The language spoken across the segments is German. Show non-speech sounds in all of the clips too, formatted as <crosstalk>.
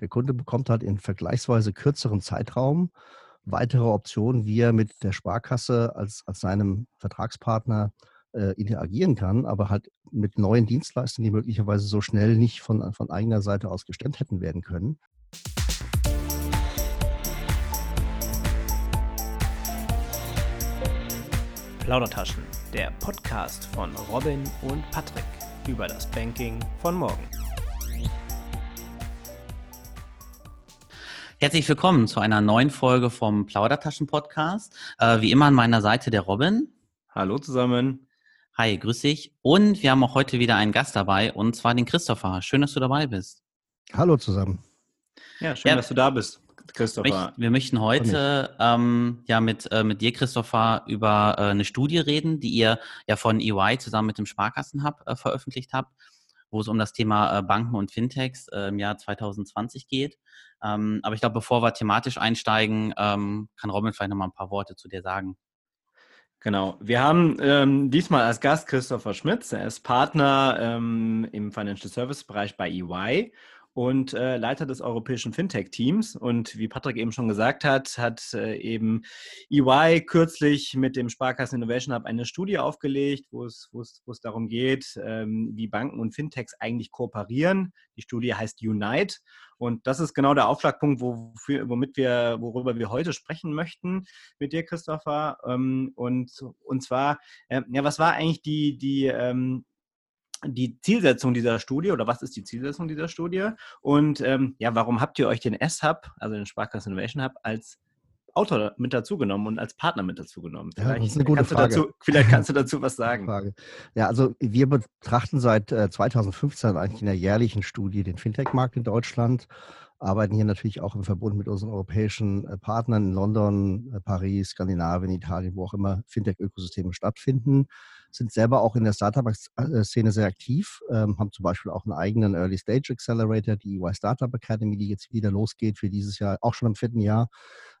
Der Kunde bekommt halt in vergleichsweise kürzeren Zeitraum weitere Optionen, wie er mit der Sparkasse als, als seinem Vertragspartner äh, interagieren kann, aber halt mit neuen Dienstleistungen, die möglicherweise so schnell nicht von, von eigener Seite aus gestemmt hätten werden können. Plaudertaschen, der Podcast von Robin und Patrick über das Banking von morgen. Herzlich willkommen zu einer neuen Folge vom Plaudertaschen-Podcast. Äh, wie immer an meiner Seite der Robin. Hallo zusammen. Hi, grüß dich. Und wir haben auch heute wieder einen Gast dabei, und zwar den Christopher. Schön, dass du dabei bist. Hallo zusammen. Ja, schön, ja, dass du da bist, Christopher. Wir möchten heute ähm, ja mit, äh, mit dir, Christopher, über äh, eine Studie reden, die ihr ja von EY zusammen mit dem Sparkassenhub äh, veröffentlicht habt wo es um das Thema äh, Banken und Fintechs äh, im Jahr 2020 geht. Ähm, aber ich glaube, bevor wir thematisch einsteigen, ähm, kann Robin vielleicht noch mal ein paar Worte zu dir sagen. Genau. Wir haben ähm, diesmal als Gast Christopher Schmitz. Er ist Partner ähm, im Financial Service Bereich bei EY und äh, Leiter des europäischen Fintech-Teams. Und wie Patrick eben schon gesagt hat, hat äh, eben EY kürzlich mit dem Sparkassen Innovation Hub eine Studie aufgelegt, wo es, wo es, wo es darum geht, ähm, wie Banken und Fintechs eigentlich kooperieren. Die Studie heißt Unite. Und das ist genau der Aufschlagpunkt, wofür, womit wir, worüber wir heute sprechen möchten mit dir, Christopher. Ähm, und, und zwar, äh, ja, was war eigentlich die, die, ähm, die Zielsetzung dieser Studie oder was ist die Zielsetzung dieser Studie? Und ähm, ja, warum habt ihr euch den S-Hub, also den Sparkassen Innovation Hub, als Autor mit dazu genommen und als Partner mit dazu genommen? Vielleicht, ja, das ist eine gute Frage. Dazu, vielleicht kannst du <laughs> dazu was sagen. Frage. Ja, also wir betrachten seit äh, 2015 eigentlich in der jährlichen Studie den Fintech-Markt in Deutschland, arbeiten hier natürlich auch im Verbund mit unseren europäischen äh, Partnern in London, äh, Paris, Skandinavien, Italien, wo auch immer Fintech-Ökosysteme stattfinden sind selber auch in der Startup-Szene sehr aktiv, ähm, haben zum Beispiel auch einen eigenen Early Stage Accelerator, die EY Startup Academy, die jetzt wieder losgeht für dieses Jahr, auch schon im vierten Jahr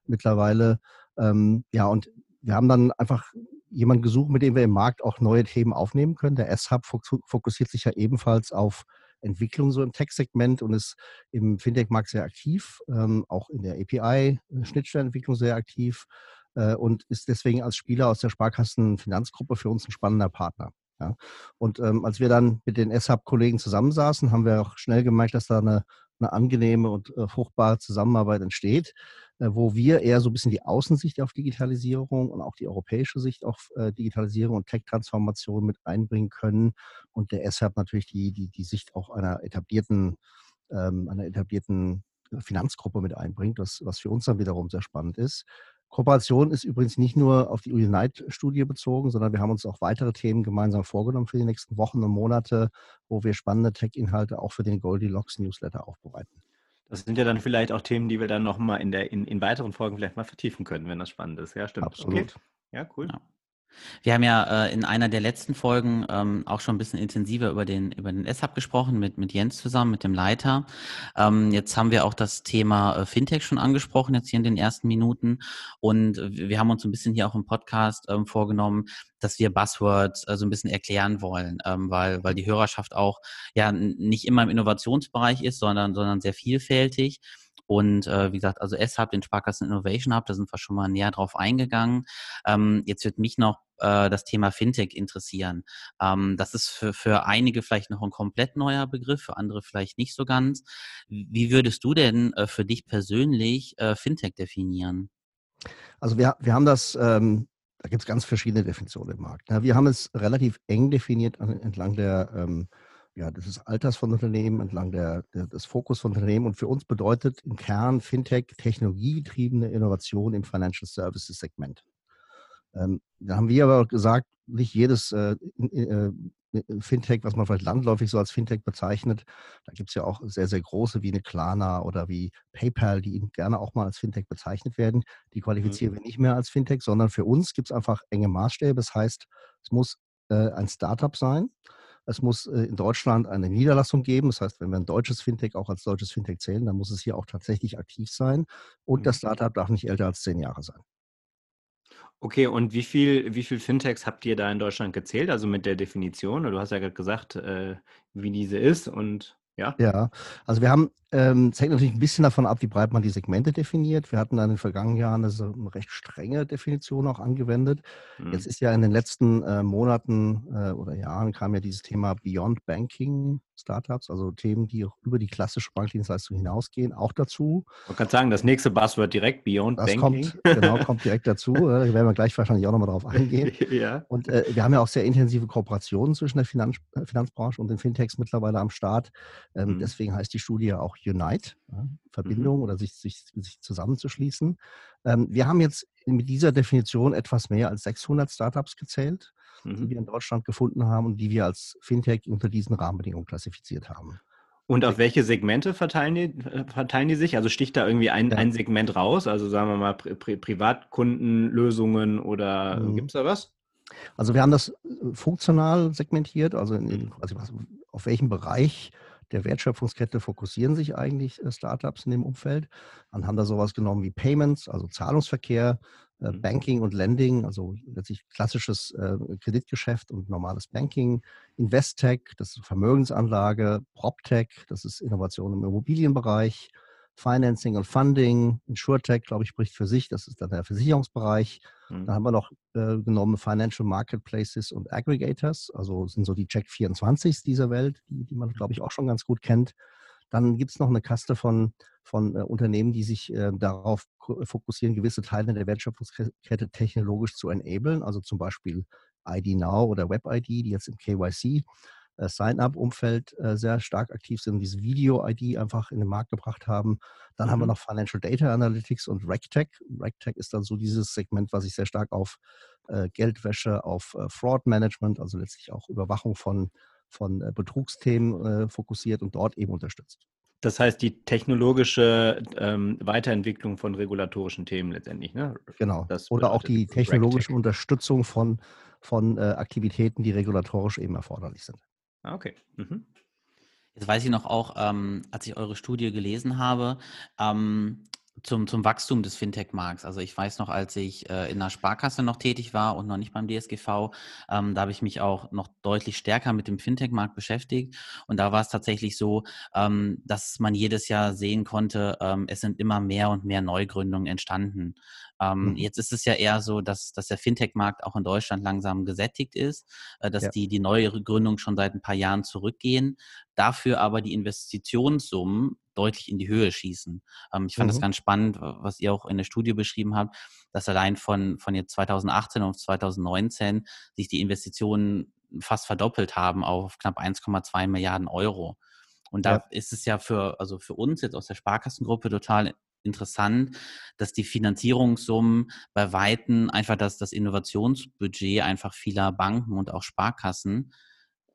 mittlerweile. Ähm, ja, und wir haben dann einfach jemanden gesucht, mit dem wir im Markt auch neue Themen aufnehmen können. Der S-Hub fokussiert sich ja ebenfalls auf Entwicklung so im Tech-Segment und ist im Fintech-Markt sehr aktiv, ähm, auch in der API-Schnittstellenentwicklung sehr aktiv äh, und ist deswegen als Spieler aus der Sparkassen-Finanzgruppe für uns ein spannender Partner. Ja. Und ähm, als wir dann mit den S-Hub-Kollegen zusammensaßen, haben wir auch schnell gemerkt, dass da eine, eine angenehme und äh, fruchtbare Zusammenarbeit entsteht, äh, wo wir eher so ein bisschen die Außensicht auf Digitalisierung und auch die europäische Sicht auf äh, Digitalisierung und Tech-Transformation mit einbringen können und der S-Hub natürlich die, die, die Sicht auch einer etablierten, ähm, einer etablierten Finanzgruppe mit einbringt, was, was für uns dann wiederum sehr spannend ist. Kooperation ist übrigens nicht nur auf die Unite-Studie bezogen, sondern wir haben uns auch weitere Themen gemeinsam vorgenommen für die nächsten Wochen und Monate, wo wir spannende Tech-Inhalte auch für den Goldilocks Newsletter aufbereiten. Das sind ja dann vielleicht auch Themen, die wir dann nochmal in, in, in weiteren Folgen vielleicht mal vertiefen können, wenn das spannend ist. Ja, stimmt. Absolut. Okay. Ja, cool. Ja. Wir haben ja äh, in einer der letzten Folgen ähm, auch schon ein bisschen intensiver über den, über den S-Hub gesprochen, mit, mit Jens zusammen, mit dem Leiter. Ähm, jetzt haben wir auch das Thema äh, Fintech schon angesprochen, jetzt hier in den ersten Minuten. Und wir haben uns ein bisschen hier auch im Podcast ähm, vorgenommen, dass wir Buzzwords äh, so ein bisschen erklären wollen, ähm, weil, weil die Hörerschaft auch ja nicht immer im Innovationsbereich ist, sondern, sondern sehr vielfältig. Und äh, wie gesagt, also S-Hub, den Sparkassen Innovation Hub, da sind wir schon mal näher drauf eingegangen. Ähm, jetzt wird mich noch äh, das Thema Fintech interessieren. Ähm, das ist für, für einige vielleicht noch ein komplett neuer Begriff, für andere vielleicht nicht so ganz. Wie würdest du denn äh, für dich persönlich äh, Fintech definieren? Also wir, wir haben das, ähm, da gibt es ganz verschiedene Definitionen im Markt. Ja, wir haben es relativ eng definiert entlang der ähm, ja, des Alters von Unternehmen, entlang der, der, des Fokus von Unternehmen. Und für uns bedeutet im Kern Fintech technologiegetriebene Innovation im Financial Services Segment. Ähm, da haben wir aber gesagt, nicht jedes äh, äh, Fintech, was man vielleicht landläufig so als Fintech bezeichnet, da gibt es ja auch sehr, sehr große wie eine Klarna oder wie PayPal, die eben gerne auch mal als Fintech bezeichnet werden. Die qualifizieren mhm. wir nicht mehr als Fintech, sondern für uns gibt es einfach enge Maßstäbe. Das heißt, es muss äh, ein Startup sein es muss äh, in Deutschland eine Niederlassung geben. Das heißt, wenn wir ein deutsches Fintech auch als deutsches Fintech zählen, dann muss es hier auch tatsächlich aktiv sein. Und das mhm. Startup darf nicht älter als zehn Jahre sein. Okay, und wie viel, wie viel Fintechs habt ihr da in Deutschland gezählt? Also mit der Definition? Du hast ja gerade gesagt, äh, wie diese ist und Ja. Ja, also wir haben, ähm, es hängt natürlich ein bisschen davon ab, wie breit man die Segmente definiert. Wir hatten in den vergangenen Jahren eine, so eine recht strenge Definition auch angewendet. Mhm. Jetzt ist ja in den letzten äh, Monaten äh, oder Jahren kam ja dieses Thema Beyond Banking Startups, also Themen, die auch über die klassische Bankdienstleistung hinausgehen, auch dazu. Man kann sagen, das nächste Buzzword direkt Beyond Das Banking. kommt, genau, kommt direkt dazu. äh, Da werden wir gleich wahrscheinlich auch nochmal drauf <laughs> eingehen. ja. Und äh, wir haben ja auch sehr intensive Kooperationen zwischen der Finanz, äh, Finanzbranche und den Fintechs mittlerweile am Start. Ähm, Mhm. Deswegen heißt die Studie ja auch Unite, ja, Verbindung oder sich, sich, sich zusammenzuschließen. Ähm, wir haben jetzt mit dieser Definition etwas mehr als 600 Startups gezählt, die Mhm. wir in Deutschland gefunden haben und die wir als Fintech unter diesen Rahmenbedingungen klassifiziert haben. Und auf welche Segmente verteilen die, äh, verteilen die sich? Also sticht da irgendwie ein, Ja. ein Segment raus? Also sagen wir mal Pri Pri Privatkundenlösungen oder Mhm. gibt es da was? Also wir haben das äh, funktional segmentiert, also in, in Mhm. quasi was, auf welchem Bereich der Wertschöpfungskette fokussieren sich eigentlich äh, Startups in dem Umfeld. Dann haben da sowas genommen wie Payments, also Zahlungsverkehr. Banking und Lending, also letztlich klassisches äh, Kreditgeschäft und normales Banking, Investech, das ist Vermögensanlage, PropTech, das ist Innovation im Immobilienbereich, Financing und Funding, InsurTech, glaube ich, spricht für sich, das ist dann der Versicherungsbereich. Mhm. Dann haben wir noch äh, genommen Financial Marketplaces und Aggregators, also sind so die Check 24s dieser Welt, die, die man, glaube ich, auch schon ganz gut kennt. Dann gibt es noch eine Kaste von, von äh, Unternehmen, die sich äh, darauf fokussieren, gewisse Teile der Wertschöpfungskette technologisch zu enablen, also zum Beispiel ID Now oder WebID, die jetzt im KYC äh, Sign-up-Umfeld äh, sehr stark aktiv sind diese Video-ID einfach in den Markt gebracht haben. Dann haben wir Mhm. noch Financial Data Analytics und RegTech. RegTech ist dann so dieses Segment, was sich sehr stark auf äh, Geldwäsche, auf äh, Fraud-Management, also letztlich auch Überwachung von, von äh, Betrugsthemen äh, fokussiert und dort eben unterstützt. Das heißt, die technologische ähm, Weiterentwicklung von regulatorischen Themen letztendlich, ne? Genau. Das Oder auch die technologische RegTech. Unterstützung von, von äh, Aktivitäten, die regulatorisch eben erforderlich sind. Ah, okay. Mhm. Jetzt weiß ich noch auch, ähm, als ich eure Studie gelesen habe, ähm, zum, zum Wachstum des Fintech-Markts. Also ich weiß noch, als ich äh, in einer Sparkasse noch tätig war und noch nicht beim DSGV, ähm, da habe ich mich auch noch deutlich stärker mit dem Fintech-Markt beschäftigt. Und da war es tatsächlich so, ähm, dass man jedes Jahr sehen konnte, ähm, es sind immer mehr und mehr Neugründungen entstanden. Ähm, Mhm. Jetzt ist es ja eher so, dass, dass der Fintech-Markt auch in Deutschland langsam gesättigt ist, äh, dass Ja. die, die neue Gründungen schon seit ein paar Jahren zurückgehen, dafür aber die Investitionssummen deutlich in die Höhe schießen. Ähm, ich fand das Mhm. ganz spannend, was ihr auch in der Studie beschrieben habt, dass allein von, von jetzt 2018 auf 2019 sich die Investitionen fast verdoppelt haben auf knapp 1,2 Milliarden Euro. Und da Ja. ist es ja für, also für uns jetzt aus der Sparkassengruppe total interessant, dass die Finanzierungssummen bei Weitem einfach das, das Innovationsbudget einfach vieler Banken und auch Sparkassen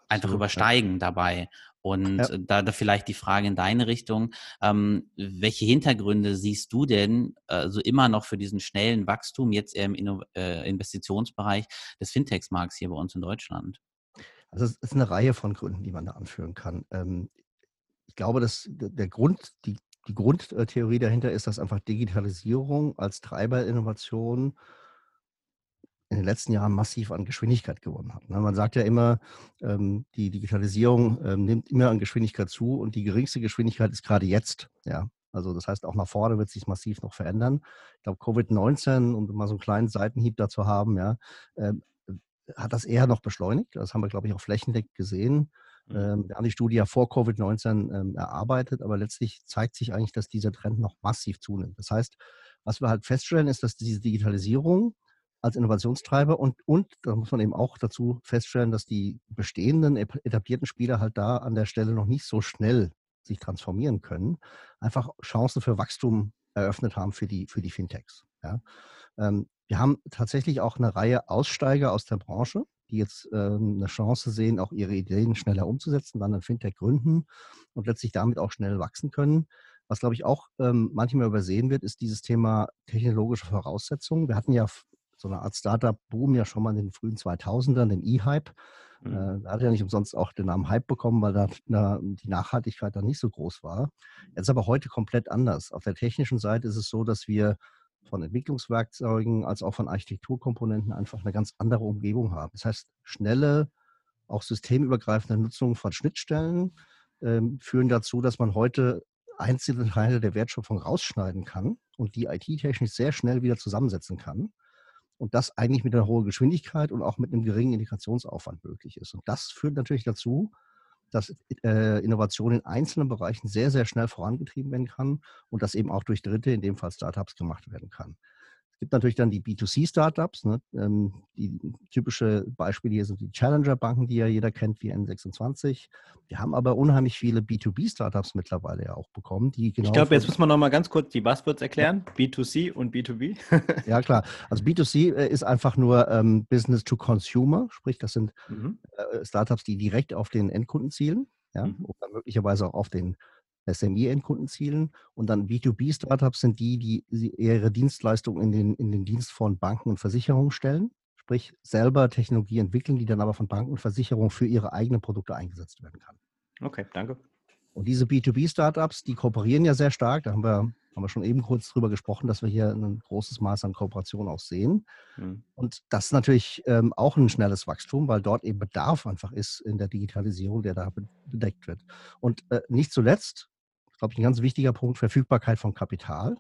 einfach Absolut, ja. übersteigen dabei. Und Ja. äh, da, da vielleicht die Frage in deine Richtung, ähm, welche Hintergründe siehst du denn also immer noch für diesen schnellen Wachstum jetzt eher im Inno äh, Investitionsbereich des Fintechs-Markts hier bei uns in Deutschland? Also es ist eine Reihe von Gründen, die man da anführen kann. Ähm, ich glaube, dass der der Grund, die, die Grundtheorie dahinter ist, dass einfach Digitalisierung als Treiber Innovation in den letzten Jahren massiv an Geschwindigkeit gewonnen hat. ne? Man sagt ja immer, ähm, die Digitalisierung ähm, nimmt immer an Geschwindigkeit zu und die geringste Geschwindigkeit ist gerade jetzt. Ja, also das heißt, auch nach vorne wird sich massiv noch verändern. Ich glaube, Covid-19, um mal so einen kleinen Seitenhieb dazu haben, ja, ähm, hat das eher noch beschleunigt. Das haben wir, glaube ich, auch flächendeckend gesehen. Mhm. Wir haben die Studie ja vor Covid-19 ähm, erarbeitet, aber letztlich zeigt sich eigentlich, dass dieser Trend noch massiv zunimmt. Das heißt, was wir halt feststellen, ist, dass diese Digitalisierung als Innovationstreiber und, und da muss man eben auch dazu feststellen, dass die bestehenden etablierten Spieler halt da an der Stelle noch nicht so schnell sich transformieren können, einfach Chancen für Wachstum eröffnet haben für die, für die Fintechs. Ja. Ähm, wir haben tatsächlich auch eine Reihe Aussteiger aus der Branche, die jetzt ähm, eine Chance sehen, auch ihre Ideen schneller umzusetzen, dann ein Fintech gründen und letztlich damit auch schnell wachsen können. Was, glaube ich, auch ähm, manchmal übersehen wird, ist dieses Thema technologische Voraussetzungen. Wir hatten ja so eine Art Startup-Boom ja schon mal in den frühen 2000ern, den E-Hype. Mhm. Äh, da hat er ja nicht umsonst auch den Namen Hype bekommen, weil da na, die Nachhaltigkeit dann nicht so groß war. Jetzt aber heute komplett anders. Auf der technischen Seite ist es so, dass wir von Entwicklungswerkzeugen als auch von Architekturkomponenten einfach eine ganz andere Umgebung haben. Das heißt, schnelle, auch systemübergreifende Nutzung von Schnittstellen, ähm, führen dazu, dass man heute einzelne Teile der Wertschöpfung rausschneiden kann und die IT-technisch sehr schnell wieder zusammensetzen kann. Und das eigentlich mit einer hohen Geschwindigkeit und auch mit einem geringen Integrationsaufwand möglich ist. Und das führt natürlich dazu, dass äh, Innovation in einzelnen Bereichen sehr, sehr schnell vorangetrieben werden kann und das eben auch durch Dritte, in dem Fall Startups, gemacht werden kann gibt natürlich dann die B2C-Startups. Ne? Ähm, die typische Beispiele hier sind die Challenger-Banken, die ja jeder kennt, wie N26. Wir haben aber unheimlich viele B2B-Startups mittlerweile ja auch bekommen, die genau. Ich glaube, jetzt muss man noch mal ganz kurz die Buzzwords erklären: ja. B2C und B2B. <laughs> ja, klar. Also B2C äh, ist einfach nur ähm, Business to Consumer, sprich, das sind mhm. äh, Startups, die direkt auf den Endkunden zielen. Ja, mhm. oder möglicherweise auch auf den SME-Endkunden zielen. Und dann B2B-Startups sind die, die ihre Dienstleistungen in den, in den Dienst von Banken und Versicherungen stellen. Sprich, selber Technologie entwickeln, die dann aber von Banken und Versicherungen für ihre eigenen Produkte eingesetzt werden kann. Okay, danke. Und diese B2B-Startups, die kooperieren ja sehr stark. Da haben wir, haben wir schon eben kurz drüber gesprochen, dass wir hier ein großes Maß an Kooperation auch sehen. Mhm. Und das ist natürlich ähm, auch ein schnelles Wachstum, weil dort eben Bedarf einfach ist in der Digitalisierung, der da bedeckt wird. Und äh, nicht zuletzt glaube ich, ein ganz wichtiger Punkt, Verfügbarkeit von Kapital.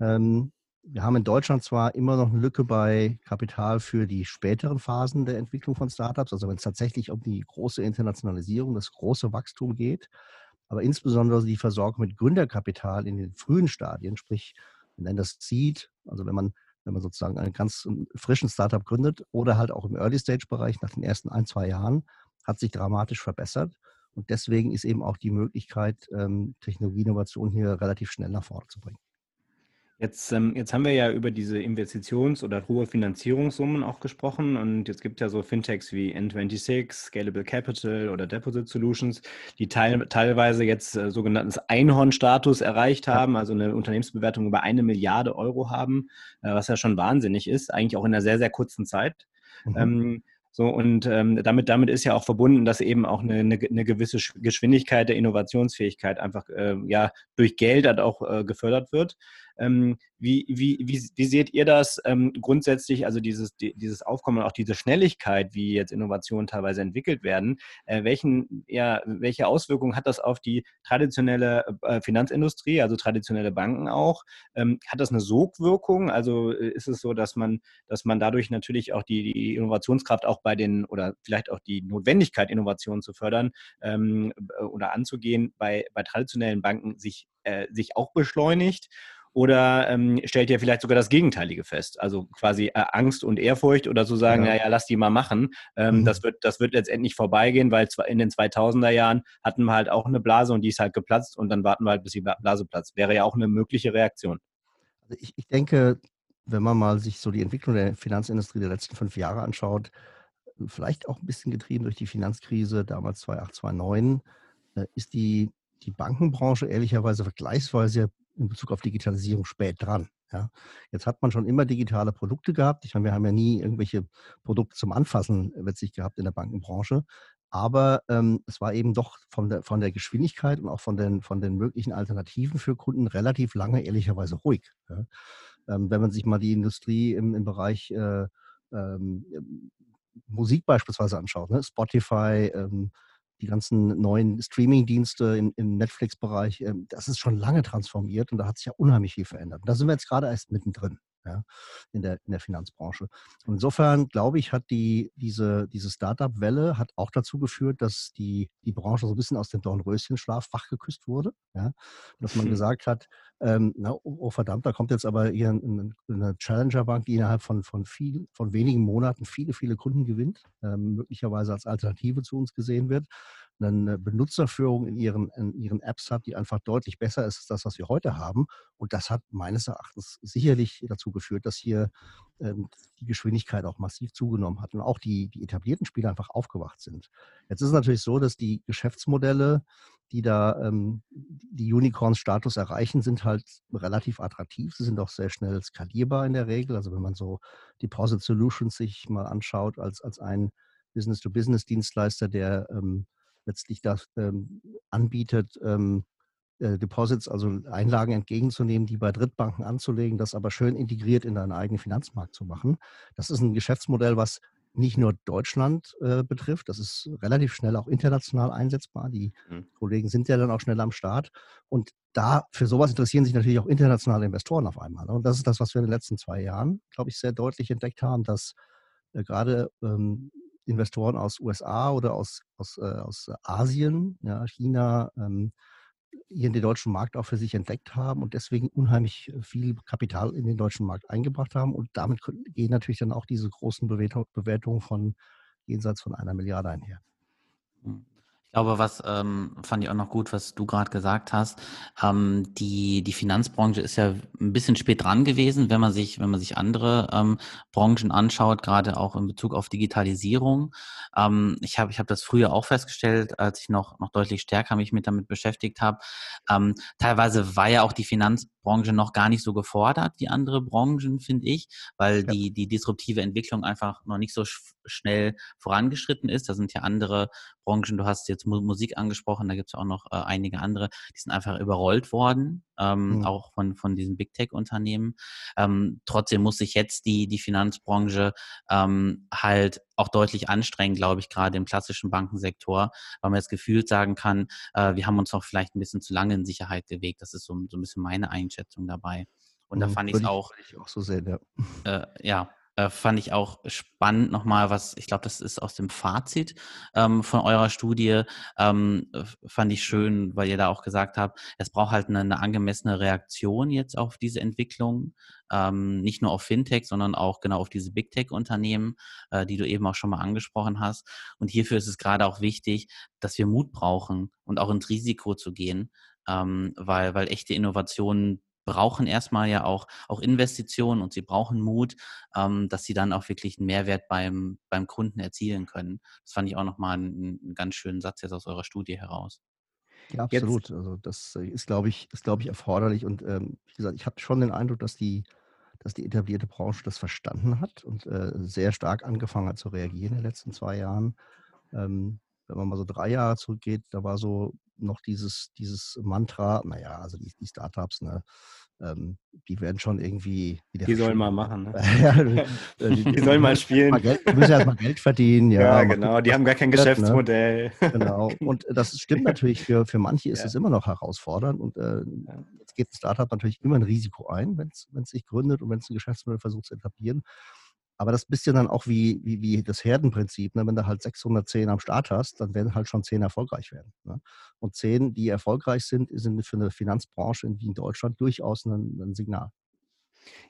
Ähm, wir haben in Deutschland zwar immer noch eine Lücke bei Kapital für die späteren Phasen der Entwicklung von Startups, also wenn es tatsächlich um die große Internationalisierung, das große Wachstum geht, aber insbesondere die Versorgung mit Gründerkapital in den frühen Stadien, sprich, wir nennen das Seed, also wenn man, wenn man sozusagen einen ganz frischen Startup gründet oder halt auch im Early-Stage-Bereich nach den ersten ein, zwei Jahren, hat sich dramatisch verbessert. Und deswegen ist eben auch die Möglichkeit, ähm, Technologieinnovation hier relativ schnell nach vorne zu bringen. Jetzt, ähm, jetzt haben wir ja über diese Investitions- oder hohe Finanzierungssummen auch gesprochen und jetzt gibt es ja so Fintechs wie N26, Scalable Capital oder Deposit Solutions, die teil, teilweise jetzt äh, sogenannten Einhorn-Status erreicht haben, also eine Unternehmensbewertung über eine Milliarde Euro haben, äh, was ja schon wahnsinnig ist, eigentlich auch in einer sehr, sehr kurzen Zeit. Mhm. Ähm, so, und ähm, damit, damit ist ja auch verbunden, dass eben auch eine, eine, eine gewisse Geschwindigkeit der Innovationsfähigkeit einfach äh, ja durch Geld halt auch äh, gefördert wird. Ähm, wie, wie, wie, wie seht ihr das ähm, grundsätzlich, also dieses, die, dieses Aufkommen und auch diese Schnelligkeit, wie jetzt Innovationen teilweise entwickelt werden, äh, welchen, ja, welche Auswirkungen hat das auf die traditionelle äh, Finanzindustrie, also traditionelle Banken auch? Ähm, hat das eine Sogwirkung? Also äh, ist es so, dass man, dass man dadurch natürlich auch die, die Innovationskraft auch bei den oder vielleicht auch die Notwendigkeit, Innovationen zu fördern ähm, äh, oder anzugehen, bei, bei traditionellen Banken sich, äh, sich auch beschleunigt? Oder ähm, stellt ihr vielleicht sogar das Gegenteilige fest? Also quasi äh, Angst und Ehrfurcht oder zu sagen, ja. naja, lass die mal machen. Ähm, mhm. das, wird, das wird letztendlich vorbeigehen, weil in den 2000er Jahren hatten wir halt auch eine Blase und die ist halt geplatzt und dann warten wir halt, bis die Blase platzt. Wäre ja auch eine mögliche Reaktion. Also ich, ich denke, wenn man mal sich so die Entwicklung der Finanzindustrie der letzten fünf Jahre anschaut, vielleicht auch ein bisschen getrieben durch die Finanzkrise damals 2008, 2009, äh, ist die, die Bankenbranche ehrlicherweise vergleichsweise in Bezug auf Digitalisierung spät dran. Ja. Jetzt hat man schon immer digitale Produkte gehabt. Ich meine, wir haben ja nie irgendwelche Produkte zum Anfassen letztlich gehabt in der Bankenbranche. Aber ähm, es war eben doch von der, von der Geschwindigkeit und auch von den, von den möglichen Alternativen für Kunden relativ lange ehrlicherweise ruhig. Ja. Ähm, wenn man sich mal die Industrie im, im Bereich äh, ähm, Musik beispielsweise anschaut, ne? Spotify, ähm, die ganzen neuen Streaming-Dienste im, im Netflix-Bereich, ähm, das ist schon lange transformiert und da hat sich ja unheimlich viel verändert. Und da sind wir jetzt gerade erst mittendrin ja, in, der, in der Finanzbranche. Und insofern, glaube ich, hat die, diese, diese Startup-Welle hat auch dazu geführt, dass die, die Branche so ein bisschen aus dem Dornröschenschlaf wachgeküsst wurde. Ja? Dass man hm. gesagt hat, ähm, na, oh, oh, verdammt, da kommt jetzt aber hier eine, eine Challenger-Bank, die innerhalb von, von, viel, von wenigen Monaten viele, viele Kunden gewinnt, ähm, möglicherweise als Alternative zu uns gesehen wird eine Benutzerführung in ihren, in ihren Apps hat, die einfach deutlich besser ist als das, was wir heute haben. Und das hat meines Erachtens sicherlich dazu geführt, dass hier ähm, die Geschwindigkeit auch massiv zugenommen hat und auch die, die etablierten Spieler einfach aufgewacht sind. Jetzt ist es natürlich so, dass die Geschäftsmodelle, die da ähm, die Unicorn-Status erreichen, sind halt relativ attraktiv. Sie sind auch sehr schnell skalierbar in der Regel. Also wenn man so Deposit Solutions sich mal anschaut als, als ein Business-to-Business-Dienstleister, der ähm, letztlich das ähm, anbietet, ähm, äh, Deposits, also Einlagen entgegenzunehmen, die bei Drittbanken anzulegen, das aber schön integriert in deinen eigenen Finanzmarkt zu machen. Das ist ein Geschäftsmodell, was nicht nur Deutschland äh, betrifft, das ist relativ schnell auch international einsetzbar. Die mhm. Kollegen sind ja dann auch schnell am Start. Und da für sowas interessieren sich natürlich auch internationale Investoren auf einmal. Ne? Und das ist das, was wir in den letzten zwei Jahren, glaube ich, sehr deutlich entdeckt haben, dass äh, gerade ähm, Investoren aus USA oder aus, aus, äh, aus Asien, ja, China, ähm, hier in den deutschen Markt auch für sich entdeckt haben und deswegen unheimlich viel Kapital in den deutschen Markt eingebracht haben. Und damit gehen natürlich dann auch diese großen Bewertungen von jenseits von einer Milliarde einher. Hm. Ich glaube, was ähm, fand ich auch noch gut, was du gerade gesagt hast. Ähm, die, die Finanzbranche ist ja ein bisschen spät dran gewesen, wenn man sich, wenn man sich andere ähm, Branchen anschaut, gerade auch in Bezug auf Digitalisierung. Ähm, ich habe ich hab das früher auch festgestellt, als ich noch, noch deutlich stärker mich mit damit beschäftigt habe. Ähm, teilweise war ja auch die Finanzbranche noch gar nicht so gefordert wie andere Branchen, finde ich, weil ja. die, die disruptive Entwicklung einfach noch nicht so schnell vorangeschritten ist. Da sind ja andere Branchen, du hast jetzt Musik angesprochen, da gibt es auch noch äh, einige andere, die sind einfach überrollt worden, ähm, mhm. auch von, von diesen Big Tech-Unternehmen. Ähm, trotzdem muss sich jetzt die, die Finanzbranche ähm, halt auch deutlich anstrengen, glaube ich, gerade im klassischen Bankensektor, weil man jetzt gefühlt sagen kann, äh, wir haben uns noch vielleicht ein bisschen zu lange in Sicherheit gewegt. Das ist so, so ein bisschen meine Einschätzung dabei. Und da mhm, fand ich es auch, auch so sehen, ja. Äh, ja, äh, fand ich auch spannend nochmal, was, ich glaube, das ist aus dem Fazit ähm, von eurer Studie, ähm, fand ich schön, weil ihr da auch gesagt habt, es braucht halt eine, eine angemessene Reaktion jetzt auf diese Entwicklung, ähm, nicht nur auf Fintech, sondern auch genau auf diese Big Tech-Unternehmen, äh, die du eben auch schon mal angesprochen hast. Und hierfür ist es gerade auch wichtig, dass wir Mut brauchen und auch ins Risiko zu gehen, ähm, weil, weil echte Innovationen brauchen erstmal ja auch, auch Investitionen und sie brauchen Mut, ähm, dass sie dann auch wirklich einen Mehrwert beim, beim Kunden erzielen können. Das fand ich auch nochmal einen, einen ganz schönen Satz jetzt aus eurer Studie heraus. Ja, absolut. Jetzt. Also das äh, ist, glaube ich, ist, glaube ich, erforderlich. Und ähm, wie gesagt, ich habe schon den Eindruck, dass die, dass die etablierte Branche das verstanden hat und äh, sehr stark angefangen hat zu reagieren in den letzten zwei Jahren. Ähm, wenn man mal so drei Jahre zurückgeht, da war so noch dieses, dieses Mantra, naja, also die, die Startups, ne, ähm, die werden schon irgendwie wieder. Die sollen mal machen, ne? <laughs> <laughs> Äh, die, die, sollen mal spielen. Geld, die müssen erstmal Geld verdienen, <laughs> ja. Ja, genau, die haben gar kein ne? Geschäftsmodell. Ne? Genau. Und das stimmt natürlich, für, für manche ist ja. es immer noch herausfordernd. Und äh, jetzt geht ein Startup natürlich immer ein Risiko ein, wenn es sich gründet und wenn es ein Geschäftsmodell versucht zu etablieren. Aber das ist ein bisschen dann auch wie, wie, wie das Herdenprinzip. Ne? Wenn du halt 610 am Start hast, dann werden halt schon 10 erfolgreich werden. Ne? Und 10, die erfolgreich sind, sind für eine Finanzbranche wie in Deutschland durchaus ein, ein Signal.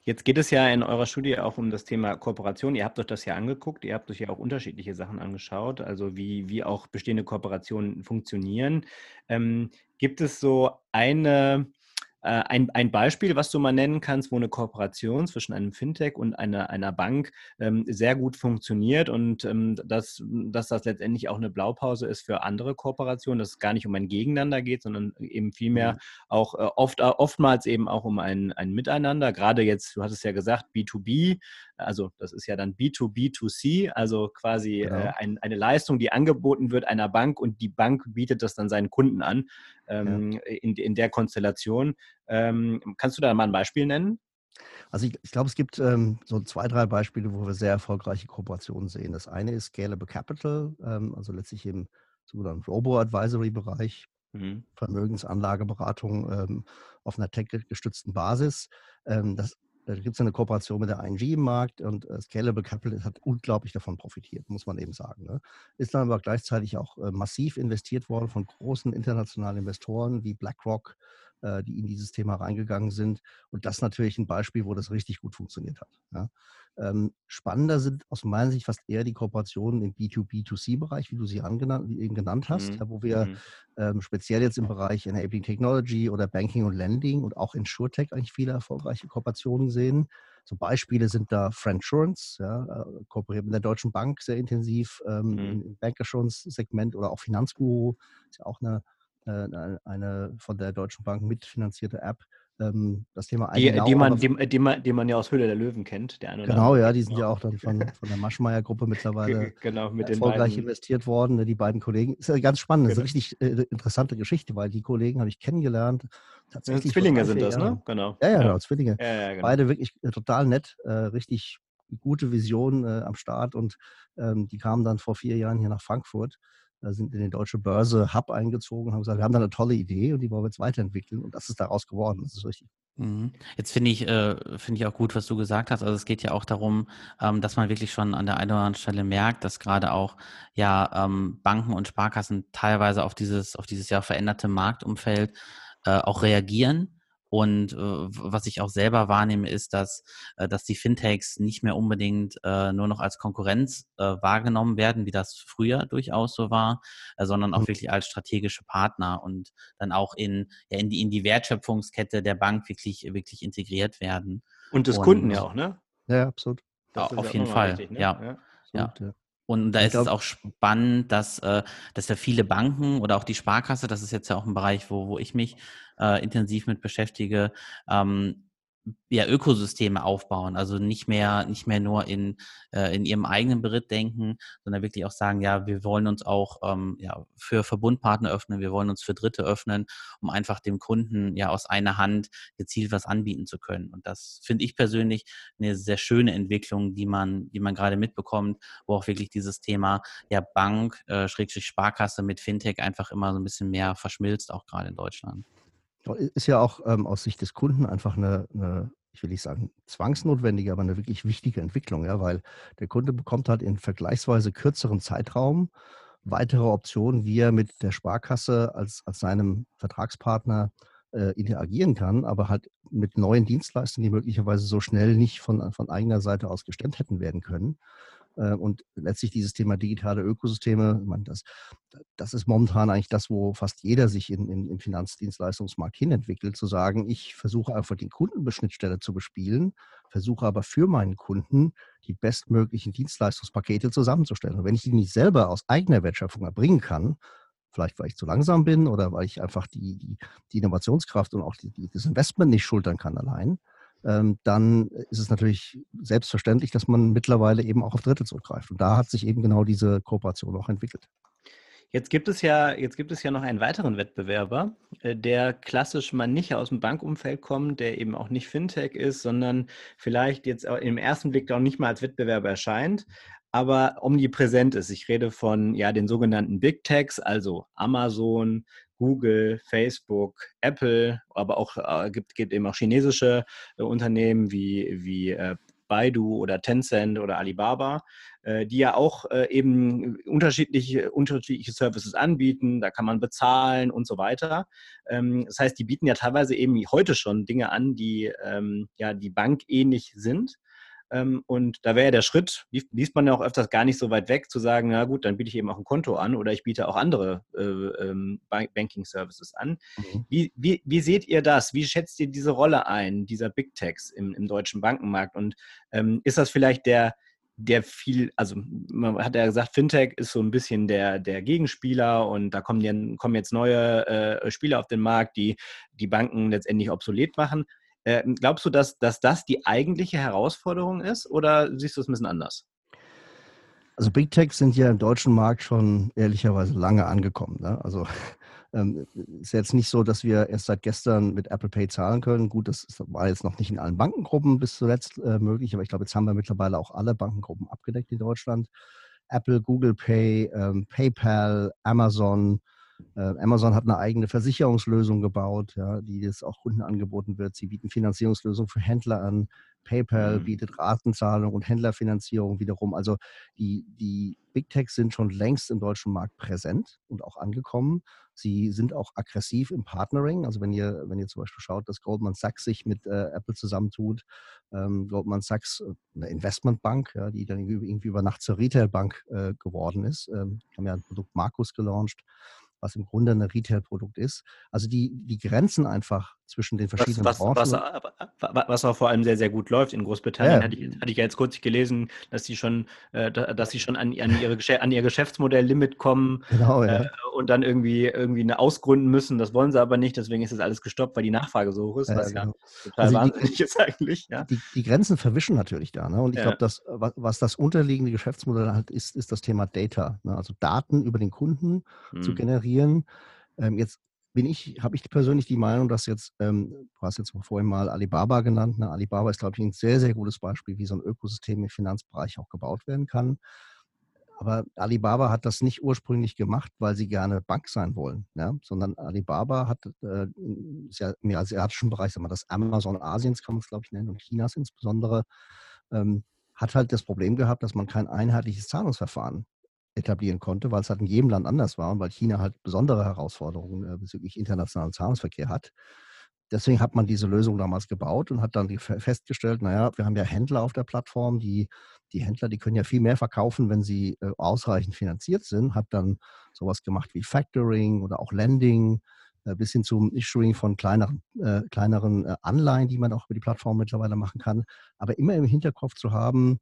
Jetzt geht es ja in eurer Studie auch um das Thema Kooperation. Ihr habt euch das ja angeguckt, ihr habt euch ja auch unterschiedliche Sachen angeschaut, also wie, wie auch bestehende Kooperationen funktionieren. Ähm, gibt es so eine ein, ein Beispiel, was du mal nennen kannst, wo eine Kooperation zwischen einem Fintech und einer, einer Bank ähm, sehr gut funktioniert und ähm, dass, dass das letztendlich auch eine Blaupause ist für andere Kooperationen, dass es gar nicht um ein Gegeneinander geht, sondern eben vielmehr mhm. auch äh, oft, äh, oftmals eben auch um ein, ein Miteinander. Gerade jetzt, du hattest ja gesagt, B2B, also das ist ja dann B2B2C, also quasi äh, genau. äh, ein, eine Leistung, die angeboten wird einer Bank und die Bank bietet das dann seinen Kunden an ähm, ja. in, in der Konstellation. Ähm, kannst du da mal ein Beispiel nennen? Also ich, ich glaube, es gibt ähm, so zwei, drei Beispiele, wo wir sehr erfolgreiche Kooperationen sehen. Das eine ist Scalable Capital, ähm, also letztlich im sogenannten Robo-Advisory-Bereich, mhm. Vermögensanlageberatung ähm, auf einer tech-gestützten Basis. Ähm, das da gibt es eine Kooperation mit der ING im Markt und äh, Scalable Capital hat unglaublich davon profitiert, muss man eben sagen. Ne? Ist dann aber gleichzeitig auch äh, massiv investiert worden von großen internationalen Investoren wie BlackRock, äh, die in dieses Thema reingegangen sind. Und das ist natürlich ein Beispiel, wo das richtig gut funktioniert hat. Ja? Ähm, spannender sind aus meiner Sicht fast eher die Kooperationen im B2B2C-Bereich, wie du sie angenannt, wie eben genannt hast, mhm. wo wir mhm. ähm, speziell jetzt im Bereich Enabling Technology oder Banking und Lending und auch InsurTech eigentlich viele erfolgreiche Kooperationen sehen. So Beispiele sind da Friendsurance, ja, äh, kooperiert mit der Deutschen Bank sehr intensiv ähm, mhm. im Bankersurance-Segment oder auch Finanzguru, ist ja auch eine, eine von der Deutschen Bank mitfinanzierte App ähm, das Thema die, die, man, die, die, man, die man ja aus Höhle der Löwen kennt. Der genau, ja, die sind ja auch dann von, von der Maschmeyer-Gruppe mittlerweile <laughs> genau, mit erfolgreich investiert worden. Ne, die beiden Kollegen. Ist ja ganz spannend, genau. das ist eine richtig äh, interessante Geschichte, weil die Kollegen habe ich kennengelernt. Tatsächlich Zwillinge sind das, ne? Genau. Ja, ja, genau, Zwillinge. Ja, genau. Beide wirklich äh, total nett, äh, richtig gute Vision äh, am Start und ähm, die kamen dann vor vier Jahren hier nach Frankfurt, äh, sind in die deutsche Börse Hub eingezogen, haben gesagt, wir haben da eine tolle Idee und die wollen wir jetzt weiterentwickeln und das ist daraus geworden. Das ist richtig. Mhm. Jetzt finde ich, äh, ich auch gut, was du gesagt hast. Also es geht ja auch darum, ähm, dass man wirklich schon an der einen oder anderen Stelle merkt, dass gerade auch ja ähm, Banken und Sparkassen teilweise auf dieses, auf dieses ja veränderte Marktumfeld äh, auch reagieren und äh, was ich auch selber wahrnehme, ist, dass, äh, dass die Fintechs nicht mehr unbedingt äh, nur noch als Konkurrenz äh, wahrgenommen werden, wie das früher durchaus so war, äh, sondern auch mhm. wirklich als strategische Partner und dann auch in, ja, in, die, in die Wertschöpfungskette der Bank wirklich, wirklich integriert werden. Und des und, Kunden ja auch, ne? Ja, absolut. Das auf jeden Fall, richtig, ne? ja. ja. Absolut, ja. Und da ist glaub, es auch spannend, dass, äh, dass ja viele Banken oder auch die Sparkasse, das ist jetzt ja auch ein Bereich, wo, wo ich mich äh, intensiv mit beschäftige, ähm, ja, Ökosysteme aufbauen, also nicht mehr, nicht mehr nur in, äh, in ihrem eigenen Beritt denken, sondern wirklich auch sagen, ja, wir wollen uns auch ähm, ja, für Verbundpartner öffnen, wir wollen uns für Dritte öffnen, um einfach dem Kunden ja aus einer Hand gezielt was anbieten zu können. Und das finde ich persönlich eine sehr schöne Entwicklung, die man, die man gerade mitbekommt, wo auch wirklich dieses Thema ja Bank, äh, Schrägstrich Sparkasse mit Fintech einfach immer so ein bisschen mehr verschmilzt, auch gerade in Deutschland. Ist ja auch ähm, aus Sicht des Kunden einfach eine, eine, ich will nicht sagen zwangsnotwendige, aber eine wirklich wichtige Entwicklung, ja, weil der Kunde bekommt halt in vergleichsweise kürzerem Zeitraum weitere Optionen, wie er mit der Sparkasse als, als seinem Vertragspartner äh, interagieren kann, aber halt mit neuen Dienstleistungen, die möglicherweise so schnell nicht von, von eigener Seite aus gestemmt hätten werden können. Äh, und letztlich dieses Thema digitale Ökosysteme, man, das, das ist momentan eigentlich das, wo fast jeder sich in, in, im Finanzdienstleistungsmarkt hinentwickelt, zu sagen, ich versuche einfach die Kundenbeschnittstelle zu bespielen, versuche aber für meinen Kunden die bestmöglichen Dienstleistungspakete zusammenzustellen. Und wenn ich die nicht selber aus eigener Wertschöpfung erbringen kann, vielleicht weil ich zu langsam bin oder weil ich einfach die, die, die Innovationskraft und auch die, die, das Investment nicht schultern kann allein, dann ist es natürlich selbstverständlich, dass man mittlerweile eben auch auf Dritte zurückgreift. Und da hat sich eben genau diese Kooperation auch entwickelt. Jetzt gibt es ja, jetzt gibt es ja noch einen weiteren Wettbewerber, äh, der klassisch mal nicht aus dem Bankumfeld kommt, der eben auch nicht Fintech ist, sondern vielleicht jetzt im ersten Blick auch nicht mal als Wettbewerber erscheint, aber omnipräsent ist. Ich rede von ja den sogenannten Big Techs, also Amazon, Google, Facebook, Apple, aber auch äh, gibt, gibt eben auch chinesische äh, Unternehmen wie, wie äh, Baidu oder Tencent oder Alibaba, äh, die ja auch äh, eben unterschiedliche, unterschiedliche Services anbieten. Da kann man bezahlen und so weiter. Ähm, das heißt, die bieten ja teilweise eben heute schon Dinge an, die ähm, ja die Bank ähnlich sind. Ähm, und da wäre ja der Schritt, liest man ja auch öfters gar nicht so weit weg, zu sagen, na gut, dann biete ich eben auch ein Konto an oder ich biete auch andere äh, ähm, Banking Services an. Mhm. Wie, wie, wie seht ihr das? Wie schätzt ihr diese Rolle ein, dieser Big Techs im, im deutschen Bankenmarkt? Und ähm, ist das vielleicht der, der viel, also man hat ja gesagt, Fintech ist so ein bisschen der, der Gegenspieler und da kommen, kommen jetzt neue äh, Spieler auf den Markt, die die Banken letztendlich obsolet machen. Äh, glaubst du, dass, dass das die eigentliche Herausforderung ist oder siehst du es ein bisschen anders? Also Big Techs sind ja im deutschen Markt schon ehrlicherweise lange angekommen. Ne? Also <laughs> ähm, ist jetzt nicht so, dass wir erst seit gestern mit Apple Pay zahlen können. Gut, das war jetzt noch nicht in allen Bankengruppen bis zuletzt äh, möglich, aber ich glaube, jetzt haben wir mittlerweile auch alle Bankengruppen abgedeckt in Deutschland. Apple, Google Pay, ähm, PayPal, Amazon, Amazon hat eine eigene Versicherungslösung gebaut, ja, die jetzt auch Kunden angeboten wird. Sie bieten Finanzierungslösungen für Händler an. PayPal mhm. bietet Ratenzahlung und Händlerfinanzierung wiederum. Also die, die Big Techs sind schon längst im deutschen Markt präsent und auch angekommen. Sie sind auch aggressiv im Partnering. Also wenn ihr, wenn ihr zum Beispiel schaut, dass Goldman Sachs sich mit äh, Apple zusammentut, ähm, Goldman Sachs, äh, eine Investmentbank, ja, die dann irgendwie, irgendwie über Nacht zur Retailbank äh, geworden ist, ähm, haben ja ein Produkt Markus gelauncht was im Grunde ein Retail-Produkt ist. Also die, die Grenzen einfach zwischen den verschiedenen was, was, Branchen. Was, was, auch vor allem sehr, sehr gut läuft in Großbritannien, ja. hatte, ich, hatte ich ja jetzt kurz gelesen, dass sie schon, äh, dass sie schon an, an, ihre, an ihr Geschäftsmodell-Limit kommen genau, ja. äh, und dann irgendwie, irgendwie eine ausgründen müssen. Das wollen sie aber nicht, deswegen ist das alles gestoppt, weil die Nachfrage so hoch ist, ja, was genau. ja total also wahnsinnig die, ist eigentlich. Ja. Die, die, Grenzen verwischen natürlich da. Ne? Und ich glaube, dass was das unterliegende Geschäftsmodell hat, ist, ist das Thema Data. Ne? Also Daten über den Kunden hm. zu generieren. Ähm, jetzt bin ich, habe ich persönlich die Meinung, dass jetzt, ähm, du hast jetzt vorhin mal Alibaba genannt. Ne? Alibaba ist, glaube ich, ein sehr, sehr gutes Beispiel, wie so ein Ökosystem im Finanzbereich auch gebaut werden kann. Aber Alibaba hat das nicht ursprünglich gemacht, weil sie gerne Bank sein wollen, ja? sondern Alibaba hat äh, im asiatischen Bereich, sagen wir das Amazon Asiens kann man es, glaube ich, nennen, und Chinas insbesondere, ähm, hat halt das Problem gehabt, dass man kein einheitliches Zahlungsverfahren etablieren konnte, weil es halt in jedem Land anders war und weil China halt besondere Herausforderungen äh, bezüglich internationalen Zahlungsverkehr hat. Deswegen hat man diese Lösung damals gebaut und hat dann festgestellt, naja, wir haben ja Händler auf der Plattform, die, die Händler, die können ja viel mehr verkaufen, wenn sie äh, ausreichend finanziert sind, hat dann sowas gemacht wie Factoring oder auch Lending, äh, bis hin zum Issuing von kleineren, äh, kleineren Anleihen, die man auch über die Plattform mittlerweile machen kann. Aber immer im Hinterkopf zu haben,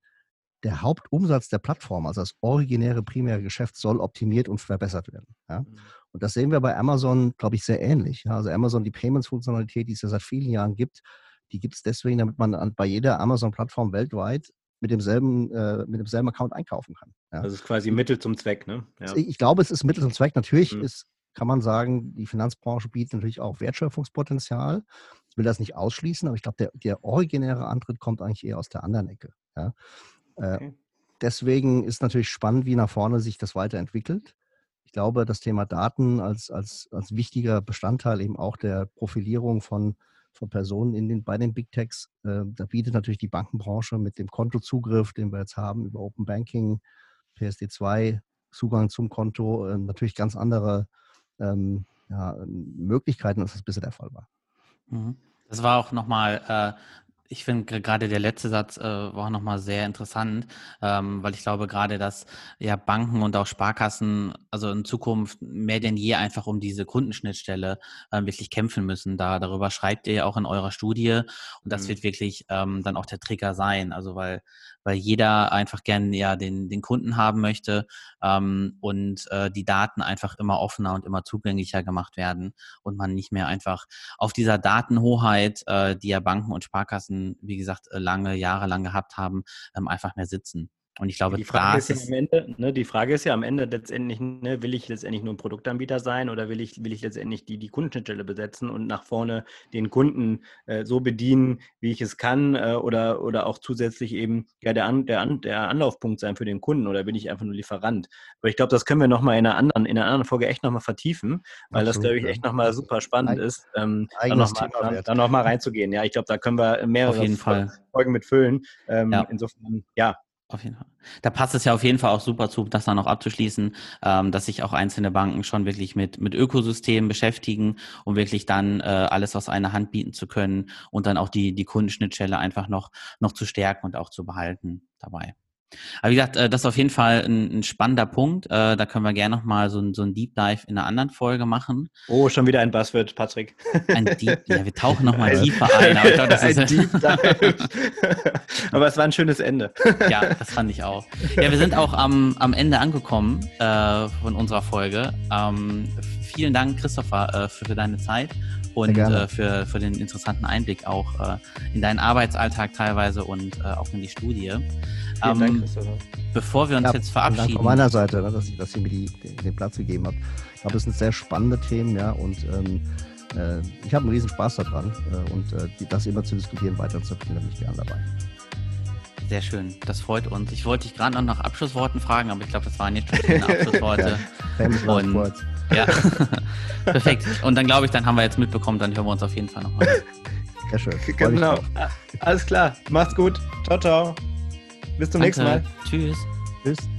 der Hauptumsatz der Plattform, also das originäre primäre Geschäft, soll optimiert und verbessert werden. Ja? Mhm. Und das sehen wir bei Amazon, glaube ich, sehr ähnlich. Ja? Also Amazon, die Payments-Funktionalität, die es ja seit vielen Jahren gibt, die gibt es deswegen, damit man an, bei jeder Amazon-Plattform weltweit mit demselben, äh, mit demselben Account einkaufen kann. Ja? Das ist quasi Mittel zum Zweck, ne? Ja. Ich glaube, es ist Mittel zum Zweck. Natürlich mhm. ist, kann man sagen, die Finanzbranche bietet natürlich auch Wertschöpfungspotenzial. Ich will das nicht ausschließen, aber ich glaube, der, der originäre Antritt kommt eigentlich eher aus der anderen Ecke. Ja? Äh, okay. Deswegen ist natürlich spannend, wie nach vorne sich das weiterentwickelt. Ich glaube, das Thema Daten als, als, als wichtiger Bestandteil eben auch der Profilierung von, von Personen in den, bei den Big Techs, äh, da bietet natürlich die Bankenbranche mit dem Kontozugriff, den wir jetzt haben über Open Banking, PSD2, Zugang zum Konto, äh, natürlich ganz andere ähm, ja, Möglichkeiten, als das bisher der Fall war. Mhm. Das war auch nochmal äh, ich finde gerade der letzte Satz äh, war nochmal sehr interessant, ähm, weil ich glaube gerade, dass ja Banken und auch Sparkassen also in Zukunft mehr denn je einfach um diese Kundenschnittstelle äh, wirklich kämpfen müssen. Da darüber schreibt ihr ja auch in eurer Studie und das mhm. wird wirklich ähm, dann auch der Trigger sein. Also weil weil jeder einfach gerne ja den, den Kunden haben möchte ähm, und äh, die Daten einfach immer offener und immer zugänglicher gemacht werden und man nicht mehr einfach auf dieser Datenhoheit, äh, die ja Banken und Sparkassen, wie gesagt, äh, lange, Jahre lang gehabt haben, ähm, einfach mehr sitzen. Und ich glaube, die Frage, ist ja am Ende, ne, die Frage ist ja am Ende letztendlich, ne, will ich letztendlich nur ein Produktanbieter sein oder will ich, will ich letztendlich die, die Kundenschnittstelle besetzen und nach vorne den Kunden äh, so bedienen, wie ich es kann äh, oder, oder auch zusätzlich eben ja, der, An, der, An, der Anlaufpunkt sein für den Kunden oder bin ich einfach nur Lieferant. Aber ich glaube, das können wir nochmal in einer anderen, in einer anderen Folge echt nochmal vertiefen, weil das, glaube ich, echt nochmal super spannend Ein, ist, ähm, dann nochmal noch reinzugehen. Ja, ich glaube, da können wir mehrere Folgen mit füllen. Ähm, ja. Insofern, ja, auf jeden Fall. Da passt es ja auf jeden Fall auch super zu, das dann noch abzuschließen, ähm, dass sich auch einzelne Banken schon wirklich mit, mit Ökosystemen beschäftigen, um wirklich dann äh, alles aus einer Hand bieten zu können und dann auch die, die Kundenschnittstelle einfach noch, noch zu stärken und auch zu behalten dabei. Aber wie gesagt, äh, das ist auf jeden Fall ein, ein spannender Punkt. Äh, da können wir gerne nochmal so, ein, so ein Deep Dive in einer anderen Folge machen. Oh, schon wieder ein Buzzword, Patrick. Ein Deep, ja, wir tauchen nochmal tiefer ein. Aber ich glaube, das <laughs> ist ein Deep Dive. <laughs> aber es war ein schönes Ende. ja, das fand ich auch. Ja, wir sind auch am, am Ende angekommen äh, von unserer Folge. Ähm, vielen Dank, Christopher, äh, für, für deine Zeit und äh, für, für den interessanten Einblick auch äh, in deinen Arbeitsalltag teilweise und äh, auch in die Studie. Vielen ähm, Dank, Christopher. Bevor wir uns ja, jetzt verabschieden. Dank von meiner Seite, ne, dass, ich, dass ihr mir die, den, den, Platz gegeben habt. Ich glaube, das sind sehr spannende Themen, ja, und ähm, äh, ich habe einen riesen Spaß daran äh, und äh, das immer zu diskutieren, weiterzuentwickeln, da bin ich gerne dabei. Sehr schön, das freut uns. Ich wollte dich gerade noch nach Abschlussworten fragen, aber ich glaube, das waren jetzt schon schöne <laughs> Abschlussworte. ja, und, ja, <laughs> perfekt. Und dann glaube ich, dann haben wir jetzt mitbekommen, dann hören wir uns auf jeden Fall nochmal. <laughs> Sehr schön. Genau. Alles klar. Macht's gut. Ciao, ciao. Bis zum Danke. nächsten Mal. Tschüss. Tschüss.